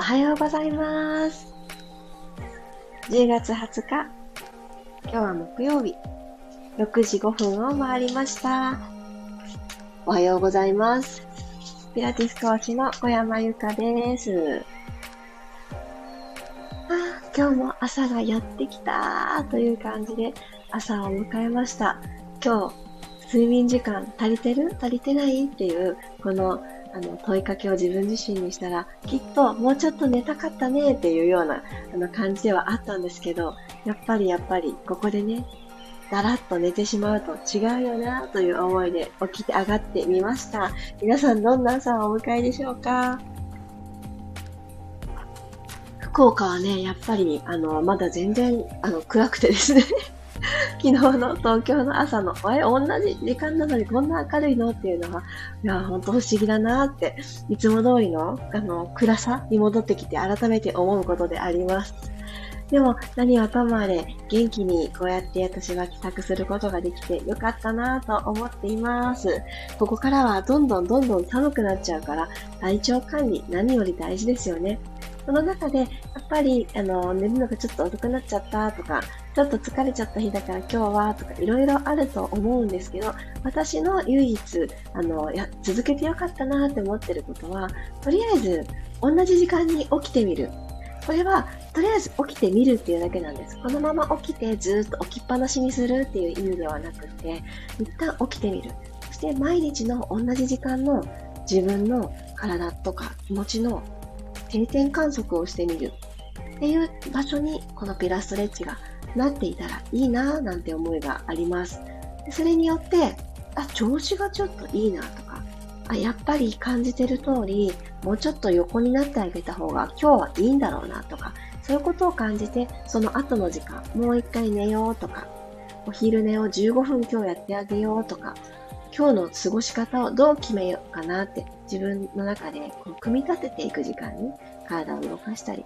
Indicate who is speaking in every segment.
Speaker 1: おはようございます。10月20日、今日は木曜日、6時5分を回りました。おはようございます。ピラティス講師の小山由かです。あ今日も朝がやってきたという感じで朝を迎えました。今日、睡眠時間足りてる？足りてない？っていう、このあの問いかけを自分自身にしたら、きっともうちょっと寝たかったねっていうようなあの感じではあったんですけど、やっぱりやっぱりここでね、だらっと寝てしまうと違うよなという思いで起きて上がってみました。皆さんどんな朝をお迎えでしょうか？福岡はね、やっぱり、あの、まだ全然、あの、暗くてですね昨日の東京の朝の、あれ、同じ時間なのにこんな明るいの？っていうのは、いや、ほんと不思議だなって、いつも通りの、あの、暗さに戻ってきて改めて思うことであります。でも、何はともあれ、元気にこうやって私は帰宅することができてよかったなと思っています。ここからはどんどんどんどん寒くなっちゃうから、体調管理何より大事ですよね。その中で、やっぱり、あの、寝るのがちょっと遅くなっちゃったとか、ちょっと疲れちゃった日だから今日はとか、いろいろあると思うんですけど、私の唯一、あの、や、続けてよかったなって思ってることは、とりあえず、同じ時間に起きてみる。これは、とりあえず起きてみるっていうだけなんです。このまま起きてずっと起きっぱなしにするっていう意味ではなくて、一旦起きてみる。そして毎日の同じ時間の自分の体とか気持ちの定点観測をしてみるっていう場所にこのピラストレッチがなっていたらいいなぁなんて思いがあります。それによって、あ、調子がちょっといいなとか、あ、やっぱり感じてる通り、もうちょっと横になってあげた方が今日はいいんだろうなとか、そういうことを感じて、その後の時間、もう一回寝ようとか、お昼寝を15分今日やってあげようとか、今日の過ごし方をどう決めようかなって自分の中でこう組み立てていく時間に体を動かしたり、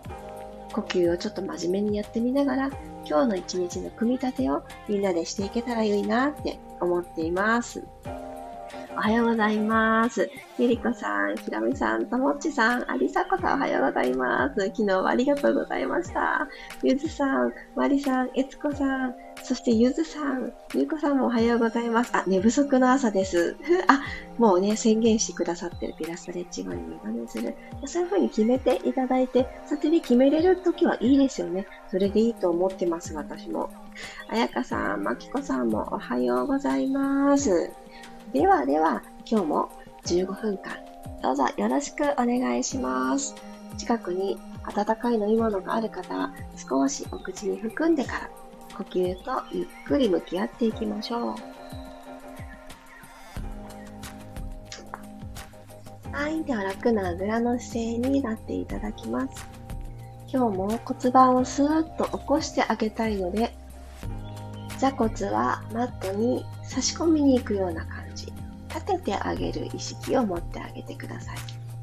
Speaker 1: 呼吸をちょっと真面目にやってみながら、今日の一日の組み立てをみんなでしていけたらいいなって思っています。おはようございます。ゆりこさん、ひらみさん、ともっちさん、ありさこさんおはようございます。昨日はありがとうございました。ゆずさん、まりさん、えつこさん、そしてゆずさん、ゆうこさんもおはようございます。あ、寝不足の朝です。あ、もうね、宣言してくださってるピラストレッチ後に目覚めする。そういう風に決めていただいて、さてに決めれるときはいいですよね。それでいいと思ってます、私も。あやかさん、まきこさんもおはようございます。ではでは、今日も15分間、どうぞよろしくお願いします。近くに温かい飲み物がある方は、少しお口に含んでから、呼吸とゆっくり向き合っていきましょう。はい。では楽なあぐらの姿勢になっていただきます。今日も骨盤をスーッと起こしてあげたいので、座骨はマットに差し込みに行くような。立ててあげる意識を持ってあげてください。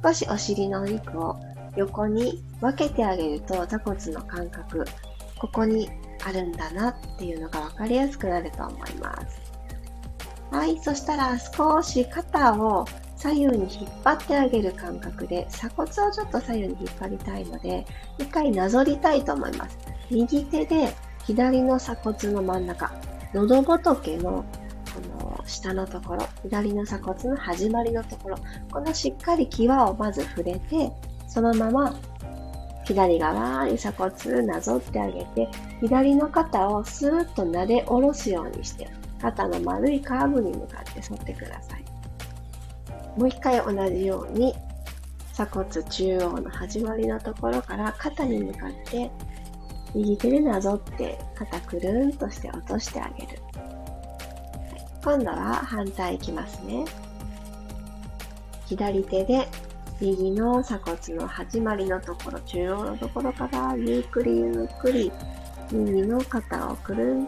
Speaker 1: 少しお尻のお肉を横に分けてあげると座骨の感覚、ここにあるんだなっていうのが分かりやすくなると思います。はい、そしたら少し肩を左右に引っ張ってあげる感覚で鎖骨をちょっと左右に引っ張りたいので、一回なぞりたいと思います。右手で左の鎖骨の真ん中、喉仏のこの下のところ、左の鎖骨の始まりのところ、このしっかり際をまず触れて、そのまま左側に鎖骨なぞってあげて、左の肩をスーッと撫で下ろすようにして、肩の丸いカーブに向かって反ってください。もう一回同じように、鎖骨中央の始まりのところから肩に向かって右手でなぞって肩くるんとして落としてあげる。今度は反対いきますね。左手で右の鎖骨の始まりのところ、中央のところからゆっくりゆっくり右の肩をくるん、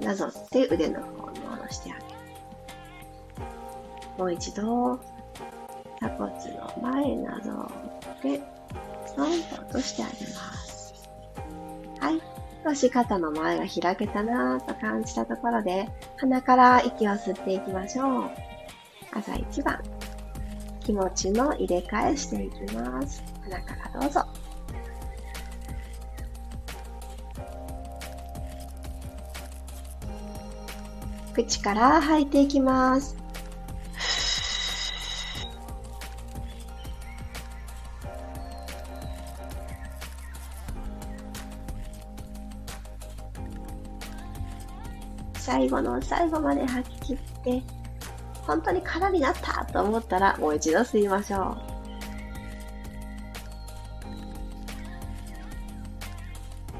Speaker 1: なぞって腕の方に下ろしてあげる。もう一度、鎖骨の前なぞって、ストンと落としてあげます。はい。少し肩の前が開けたなぁと感じたところで、鼻から息を吸っていきましょう。朝一番。気持ちの入れ替えしていきます。鼻からどうぞ。口から吐いていきます。最後の最後まで吐き切って、本当に空になったと思ったらもう一度吸いましょ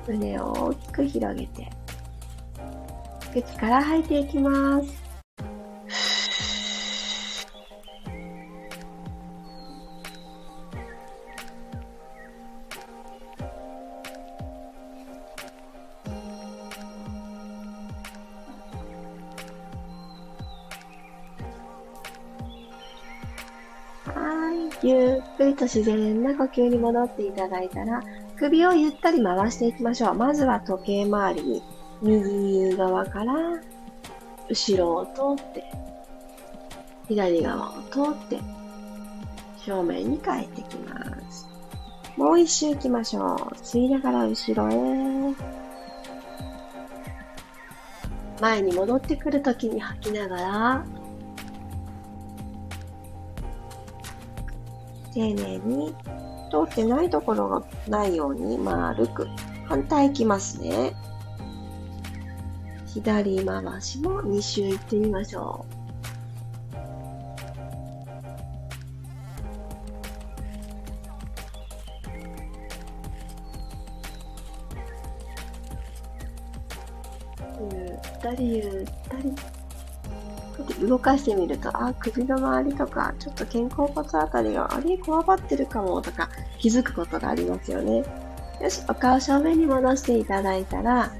Speaker 1: う。胸を大きく広げて、口から吐いていきます。自然な呼吸に戻っていただいたら、首をゆったり回していきましょう。まずは時計回りに、右側から後ろを通って、左側を通って、正面に帰ってきます。もう一周行きましょう。吸いながら後ろへ。前に戻ってくるときに吐きながら、丁寧に通ってないところがないように丸く反対いきますね。左回しも2周いってみましょう。動かしてみると、あ、首の周りとか、ちょっと肩甲骨あたりが、あれ、こわばってるかも、とか、気づくことがありますよね。よし、お顔正面に戻していただいたら、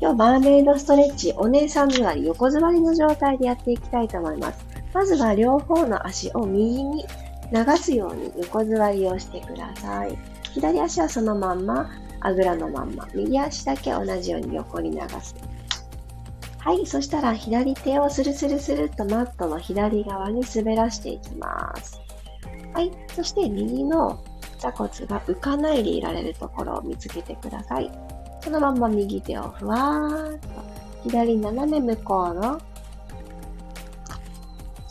Speaker 1: 今日マーメイドストレッチ、お姉さん座り、横座りの状態でやっていきたいと思います。まずは両方の足を右に流すように横座りをしてください。左足はそのまんま、あぐらのまんま。右足だけ同じように横に流す。はい、そしたら左手をスルスルスルっとマットの左側に滑らしていきます。はい、そして右の座骨が浮かないでいられるところを見つけてください。そのまま右手をふわーっと左斜め向こうの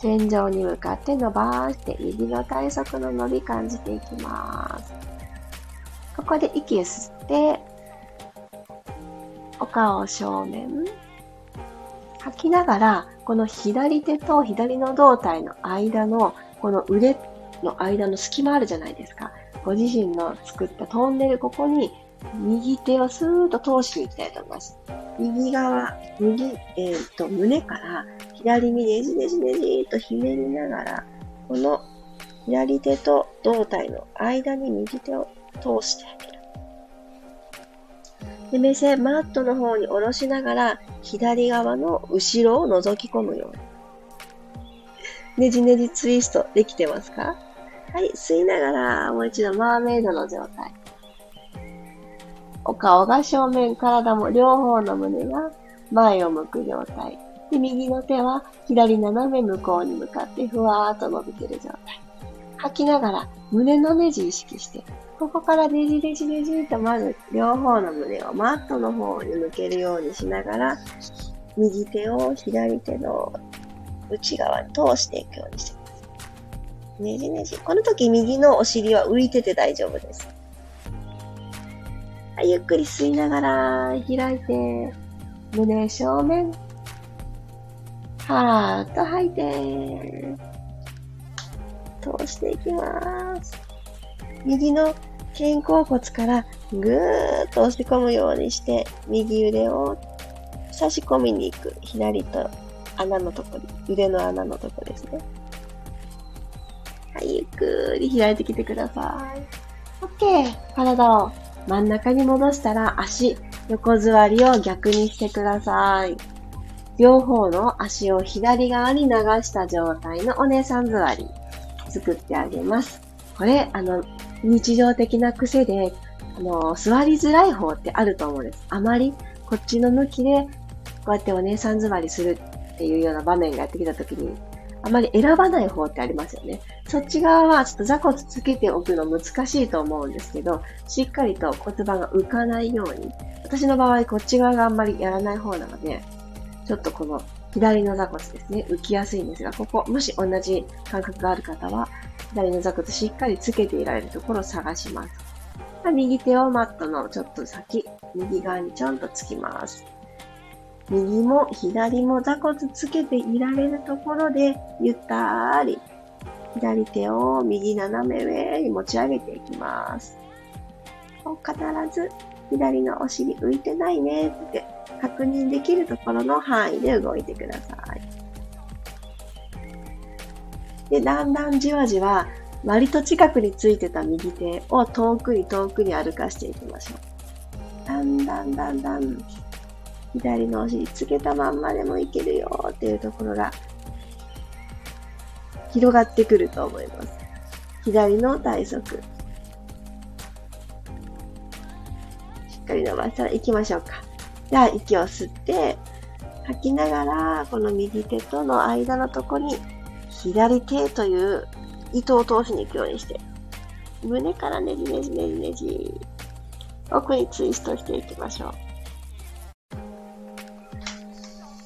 Speaker 1: 天井に向かって伸ばして指の体側の伸び感じていきます。ここで息を吸って、お顔正面、吐きながら、この左手と左の胴体の間の、この腕の間の隙間あるじゃないですか。ご自身の作ったトンネル、ここに右手をスーッと通していきたいと思います。右側、右、えー、っと、胸から左にねじねじねじっとひねりながら、この左手と胴体の間に右手を通してあげる。で、目線、マットの方に下ろしながら、左側の後ろを覗き込むように。ねじねじツイストできてますか？はい、吸いながら、もう一度マーメイドの状態。お顔が正面、体も両方の胸が前を向く状態。で、右の手は左斜め向こうに向かってふわーっと伸びてる状態。吐きながら胸のネジ意識してここからねじねじねじとまず両方の胸をマットの方に向けるようにしながら、右手を左手の内側に通していくようにしてください。ねじねじ。この時右のお尻は浮いてて大丈夫です。はい、ゆっくり吸いながら開いて、胸正面。はーっと吐いて、通していきます。右の肩甲骨からぐーっと押し込むようにして、右腕を差し込みに行く。左と穴のところ、腕の穴のところですね。はい、ゆっくり開いてきてください。OK! 体を真ん中に戻したら足、横座りを逆にしてください。両方の足を左側に流した状態のお姉さん座り作ってあげます。これ、あの、日常的な癖で、あの、座りづらい方ってあると思うんです。あまりこっちの向きで、こうやってお姉さん座りするっていうような場面がやってきたときに、あまり選ばない方ってありますよね。そっち側はちょっと座骨つけておくの難しいと思うんですけど、しっかりと骨盤が浮かないように、私の場合こっち側があんまりやらない方なので、ちょっとこの左の座骨ですね、浮きやすいんですが、ここ、もし同じ感覚がある方は、左の座骨しっかりつけていられるところを探します。右手をマットのちょっと先、右側にちょんとつきます。右も左も座骨つけていられるところで、ゆったり、左手を右斜め上に持ち上げていきます。必ず左のお尻浮いてないねって確認できるところの範囲で動いてください。で、だんだんじわじわ割と近くについてた右手を遠くに遠くに歩かしていきましょう。だんだんだんだん左のお尻つけたまんまでもいけるよっていうところが広がってくると思います。左の体側。しっかり伸ばしたら行きましょうか。じゃあ息を吸って、吐きながら、この右手との間のとこに、左手という糸を通しに行くようにして、胸からねじねじねじねじ、奥にツイストしていきましょう。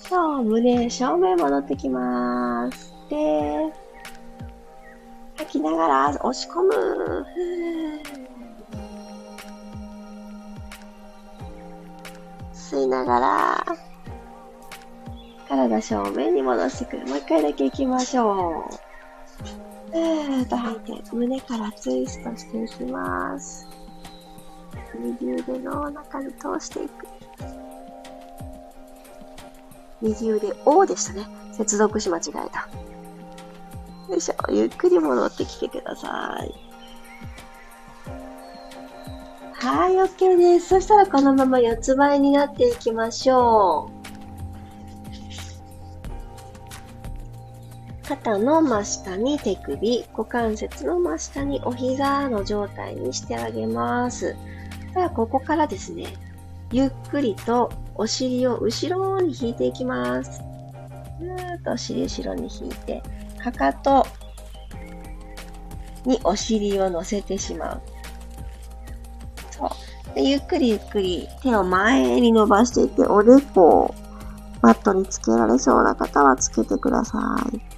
Speaker 1: そう、胸正面戻ってきます。で、吐きながら押し込む。吸いながら、体正面に戻してくる。もう一回だけ行きましょう。ふーっと吐いて、胸からツイストしていきます。右腕の中に通していく。右腕 O でしたね。接続し間違えた。よいしょ。ゆっくり戻ってきてください。はい、OK です。そしたらこのまま四つ倍になっていきましょ肩の真下に手首、股関節の真下にお膝の状態にしてあげます。では、ここからですね、ゆっくりとお尻を後ろに引いていきます。ぐーっとお尻後ろに引いて、かかとにお尻を乗せてしまう。そうで。ゆっくりゆっくり手を前に伸ばしていって、おでこをマットにつけられそうな方はつけてください。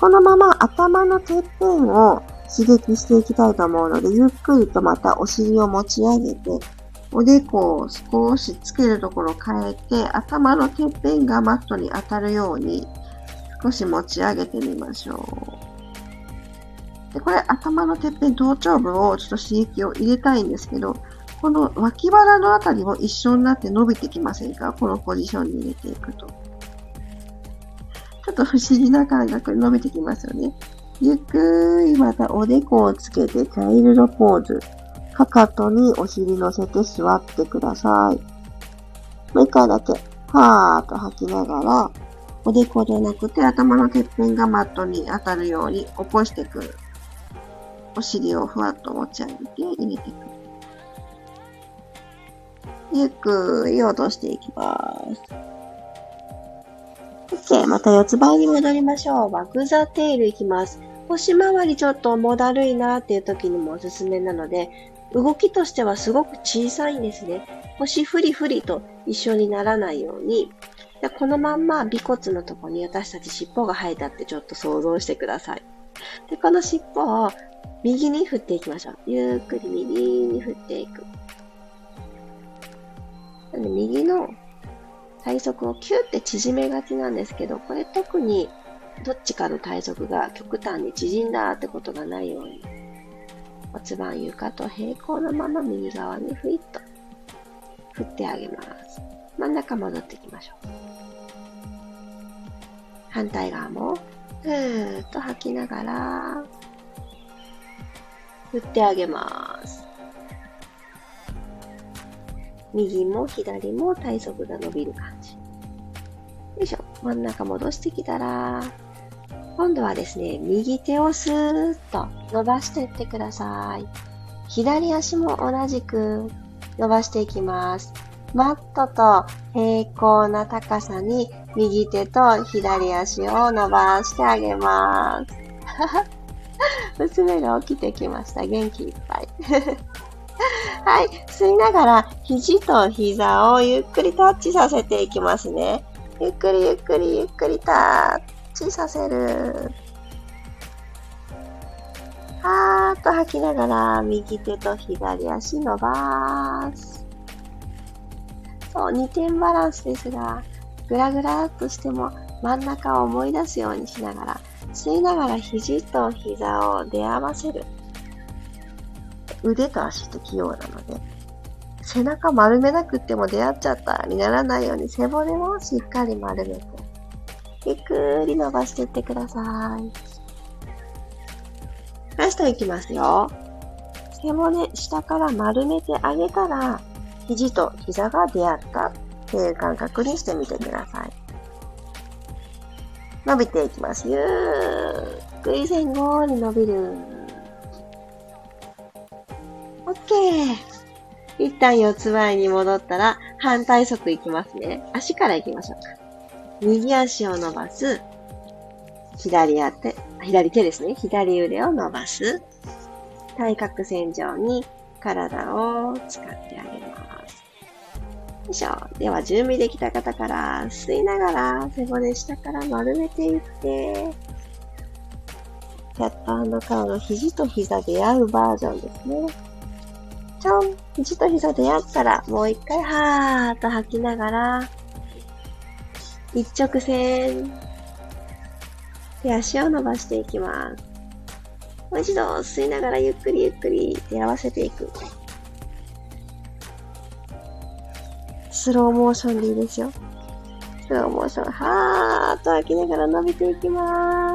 Speaker 1: このまま頭のてっぺんを刺激していきたいと思うので、ゆっくりとまたお尻を持ち上げて、おでこを少しつけるところを変えて、頭のてっぺんがマットに当たるように少し持ち上げてみましょう。でこれ頭のてっぺん頭頂部をちょっと刺激を入れたいんですけど、この脇腹のあたりも一緒になって伸びてきませんか？このポジションに入れていくと。ょっと不思議な感覚に伸びてきますよね。ゆっくりまたおでこをつけてチャイルドポーズ。かかとにお尻乗せて座ってください。もう一回だけ、はーっと吐きながら、おでこじゃなくて頭のてっぺんがマットに当たるように起こしてくる。お尻をふわっと持ち上げて入れていく。ゆっくり落としていきます。OK。また四つ倍に戻りましょう。バグザテールいきます。腰回りちょっと重だるいなっていう時にもおすすめなので、動きとしてはすごく小さいんですね。腰フリフリと一緒にならないように、でこのまんま尾骨のとこに私たち尻尾が生えたってちょっと想像してください。で、この尻尾を右に振っていきましょう。ゆっくり右に振っていく。なんで右の体側をキューって縮めがちなんですけど、これ特にどっちかの体側が極端に縮んだってことがないように、骨盤床と平行のまま右側にふいっと振ってあげます。真ん中戻っていきましょう。反対側も、ふーっと吐きながら、振ってあげます。右も左も体側が伸びる感じ。よいしょ。真ん中戻してきたら、今度はですね、右手をスーッと伸ばしていってください。左足も同じく伸ばしていきます。マットと平行な高さに右手と左足を伸ばしてあげます。娘が起きてきました。元気いっぱい。はい。吸いながら、肘と膝をゆっくりタッチさせていきますね。ゆっくりゆっくりゆっくりタッチさせる。はーっと吐きながら、右手と左足伸ばす。そう、2点バランスですが、ぐらぐらっとしても真ん中を思い出すようにしながら、吸いながら肘と膝を出会わせる。腕と足って器用なので、背中丸めなくっても出会っちゃったにならないように背骨もしっかり丸めて、ゆっくり伸ばしていってください。ラストいきますよ。背骨下から丸めてあげたら、肘と膝が出会ったっていう感覚にしてみてください。伸びていきます。ゆっくり前後に伸びる。OK! 一旦四つ前に戻ったら反対側いきますね。足からいきましょうか。右足を伸ばす。左手、左手ですね。左腕を伸ばす。対角線上に体を使ってあげます。よいしょ。では、準備できた方から吸いながら背骨下から丸めていって、キャットカウの肘と膝で合うバージョンですね。ちょん肘と膝で合ったら、もう一回はーっと吐きながら、一直線、手足を伸ばしていきます。もう一度吸いながらゆっくりゆっくり手合わせていく。スローモーションでいいですよ。スローモーション、はーっと吐きながら伸びていきます。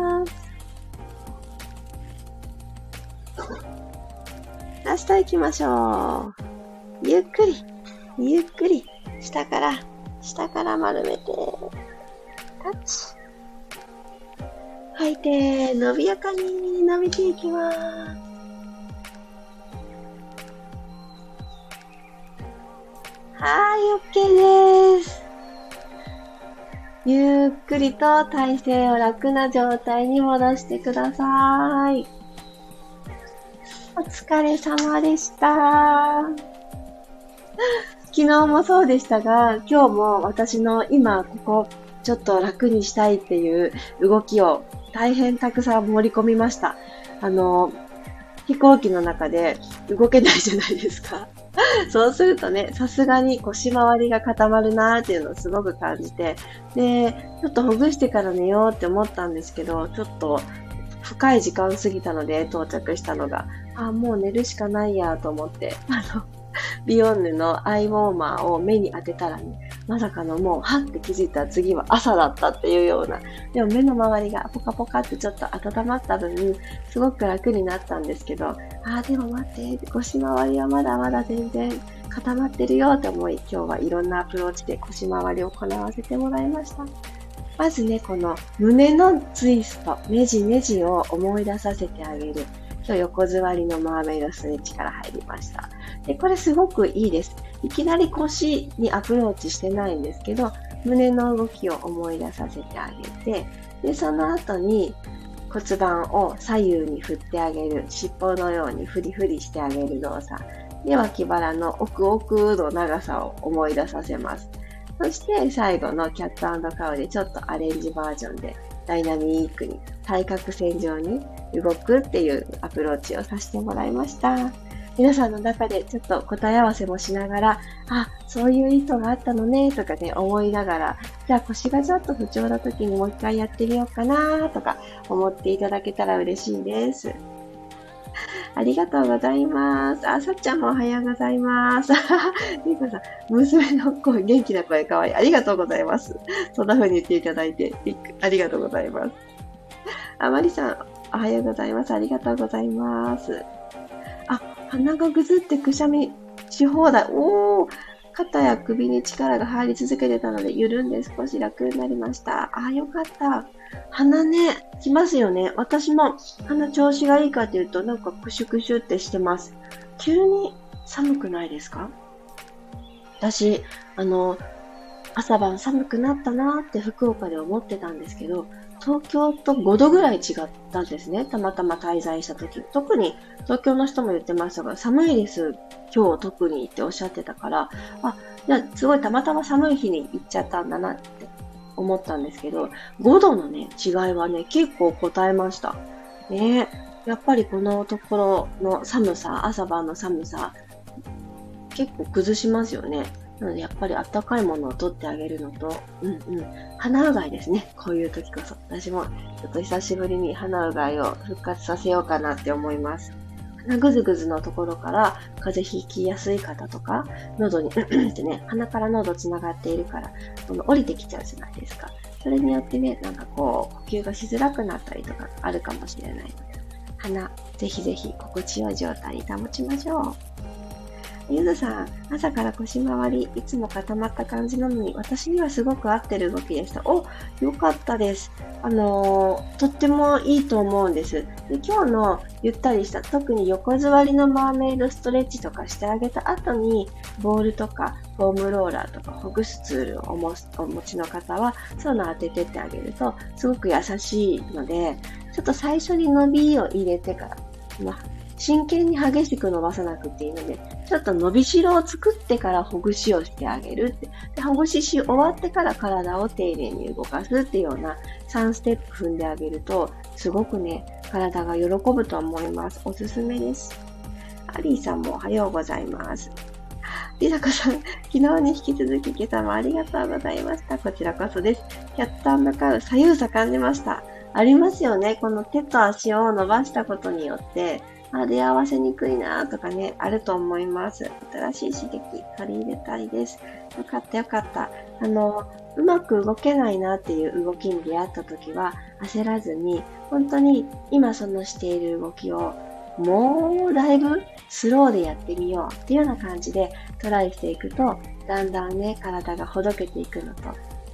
Speaker 1: 行きましょう。ゆっくり、ゆっくり、下から、下から丸めて、タッチ。吐いて、伸びやかに伸びていきます。はい、OK です。ゆっくりと体勢を楽な状態に戻してください。お疲れ様でした。昨日もそうでしたが、今日も私の今ここちょっと楽にしたいっていう動きを大変たくさん盛り込みました。あの、飛行機の中で動けないじゃないですか。そうするとね、さすがに腰回りが固まるなーっていうのをすごく感じて、で、ちょっとほぐしてから寝ようって思ったんですけど、ちょっと深い時間過ぎたので到着したのが、あ、もう寝るしかないやと思って、あの、ビヨンヌのアイウォーマーを目に当てたらね、まさかのもう、はって気づいたら次は朝だったっていうような、でも目の周りがポカポカってちょっと温まった分、すごく楽になったんですけど、ああ、でも待って、腰回りはまだまだ全然固まってるよって思い、今日はいろんなアプローチで腰回りを行わせてもらいました。まずね、この胸のツイスト、ねじねじを思い出させてあげる。今日横座りのマーメイドスイッチから入りました。で、これすごくいいです。いきなり腰にアプローチしてないんですけど、胸の動きを思い出させてあげて、で、その後に骨盤を左右に振ってあげる、尻尾のようにフリフリしてあげる動作。で、脇腹の奥奥の長さを思い出させます。そして最後のキャットカウでちょっとアレンジバージョンでダイナミックに対角線上に動くっていうアプローチをさせてもらいました。皆さんの中でちょっと答え合わせもしながら、あ、そういう意図があったのね、とかね、思いながら、じゃあ腰がちょっと不調な時にもう一回やってみようかな、とか思っていただけたら嬉しいです。ありがとうございます。あ、さっちゃんもおはようございます。リコさん、娘の声、元気な声かわいい。ありがとうございます。そんな風に言っていただいて、ありがとうございます。あまりさん、おはようございます。ありがとうございます。あ、鼻がぐずってくしゃみし放題。おー肩や首に力が入り続けてたので、緩んで少し楽になりました。ああ、よかった。鼻ね、きますよね。私も鼻調子がいいかというと、なんかクシュクシュってしてます。急に寒くないですか？私、あの、朝晩寒くなったなって福岡で思ってたんですけど、東京と5度ぐらい違ったんですね。たまたま滞在した時。特に東京の人も言ってましたが、寒いです。今日特にっておっしゃってたから、あ、じゃすごいたまたま寒い日に行っちゃったんだなって思ったんですけど、5度のね、違いはね、結構答えました。ねやっぱりこのところの寒さ、朝晩の寒さ、結構崩しますよね。なので、やっぱりあったかいものを取ってあげるのと、うんうん。鼻うがいですね。こういう時こそ。私も、ちょっと久しぶりに鼻うがいを復活させようかなって思います。鼻ぐずぐずのところから風邪ひきやすい方とか、喉に、ってね、鼻から喉つながっているから、この降りてきちゃうじゃないですか。それによってね、なんかこう、呼吸がしづらくなったりとかあるかもしれないので、鼻、ぜひぜひ心地よい状態に保ちましょう。ゆずさん、朝から腰回り、いつも固まった感じなのに、私にはすごく合ってる動きでした。お、よかったです。あのー、とってもいいと思うんです。で今日のゆったりした、特に横座りのマーメイドストレッチとかしてあげた後に、ボールとかフォームローラーとかほぐすツールをお持ちの方は、そういうのを当ててってあげると、すごく優しいので、ちょっと最初に伸びを入れてから、まあ真剣に激しく伸ばさなくていいので、ちょっと伸びしろを作ってからほぐしをしてあげるって。でほぐしし終わってから体を丁寧に動かすっていうような3ステップ踏んであげると、すごくね、体が喜ぶと思います。おすすめです。アリーさんもおはようございます。りさこさん、昨日に引き続き今朝もありがとうございました。こちらこそです。キャットカウ左右差感じました。ありますよね。この手と足を伸ばしたことによって、あ、出会わせにくいなとかね、あると思います。新しい刺激取り入れたいです。よかったよかった。あの、うまく動けないなっていう動きに出会った時は焦らずに、本当に今そのしている動きをもうだいぶスローでやってみようっていうような感じでトライしていくと、だんだんね、体がほどけていくのと、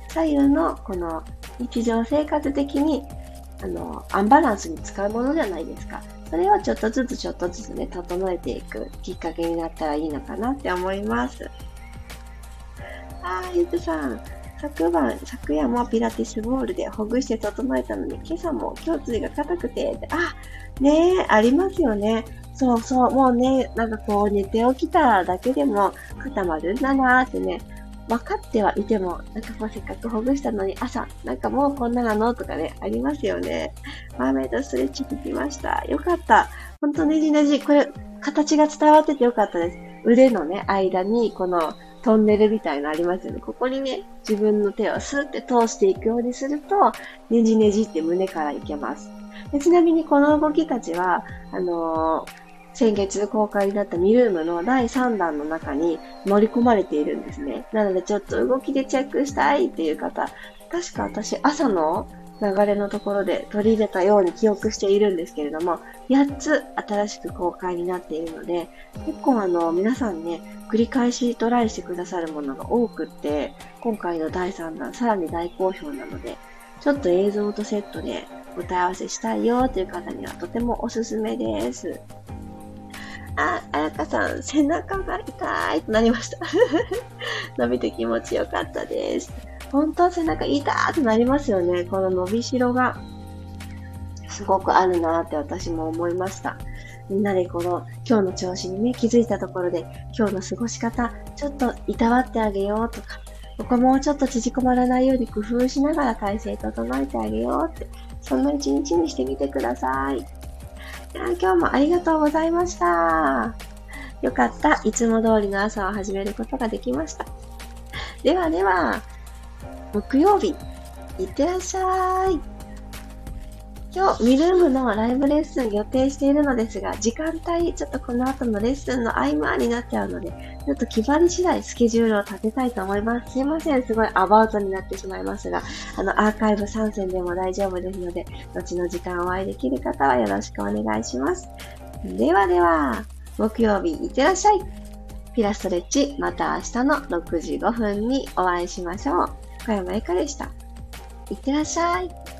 Speaker 1: 左右のこの日常生活的にあの、アンバランスに使うものじゃないですか。それをちょっとずつちょっとずつね、整えていくきっかけになったらいいのかなって思います。あー、ゆずさん。昨晩、昨夜もピラティスボールでほぐして整えたのに、今朝も胸椎が硬くて、あ、ねえ、ありますよね。そうそう、もうね、なんかこう寝て起きただけでも固まるんだなーってね、分かってはいても、なんかこうせっかくほぐしたのに朝、なんかもうこんななのとかね、ありますよね。マーメイドストレッチ聞きました。よかった。ほんとねじねじ、これ、形が伝わっててよかったです。腕のね、間に、このトンネルみたいのありますよね。ここにね、自分の手をスーって通していくようにすると、ねじねじって胸からいけます。でちなみにこの動きたちは、あのー先月公開になったミルームの第3弾の中に盛り込まれているんですね。なのでちょっと動きでチェックしたいっていう方、確か私朝の流れのところで取り入れたように記憶しているんですけれども、8つ新しく公開になっているので、結構あの、皆さんね、繰り返しトライしてくださるものが多くって、今回の第3弾さらに大好評なので、ちょっと映像とセットでお問い合わせしたいよという方にはとてもおすすめです。あ、あやかさん、背中が痛いとなりました。伸びて気持ちよかったです。本当背中痛ーってなりますよね。この伸びしろが、すごくあるなって私も思いました。みんなでこの今日の調子にね、気づいたところで、今日の過ごし方、ちょっといたわってあげようとか、ここもうちょっと縮こまらないように工夫しながら体勢整えてあげようって、そんな一日にしてみてください。今日もありがとうございました。よかった。いつも通りの朝を始めることができました。ではでは、木曜日、いってらっしゃい。今日、ミルームのライブレッスン予定しているのですが、時間帯、ちょっとこの後のレッスンの合間になっちゃうので、ちょっと決まり次第スケジュールを立てたいと思います。すいません、すごいアバウトになってしまいますが、あの、アーカイブ参戦でも大丈夫ですので、後の時間お会いできる方はよろしくお願いします。ではでは、木曜日いってらっしゃい。ピラストレッチ、また明日の6時5分にお会いしましょう。小山由かでした。いってらっしゃい。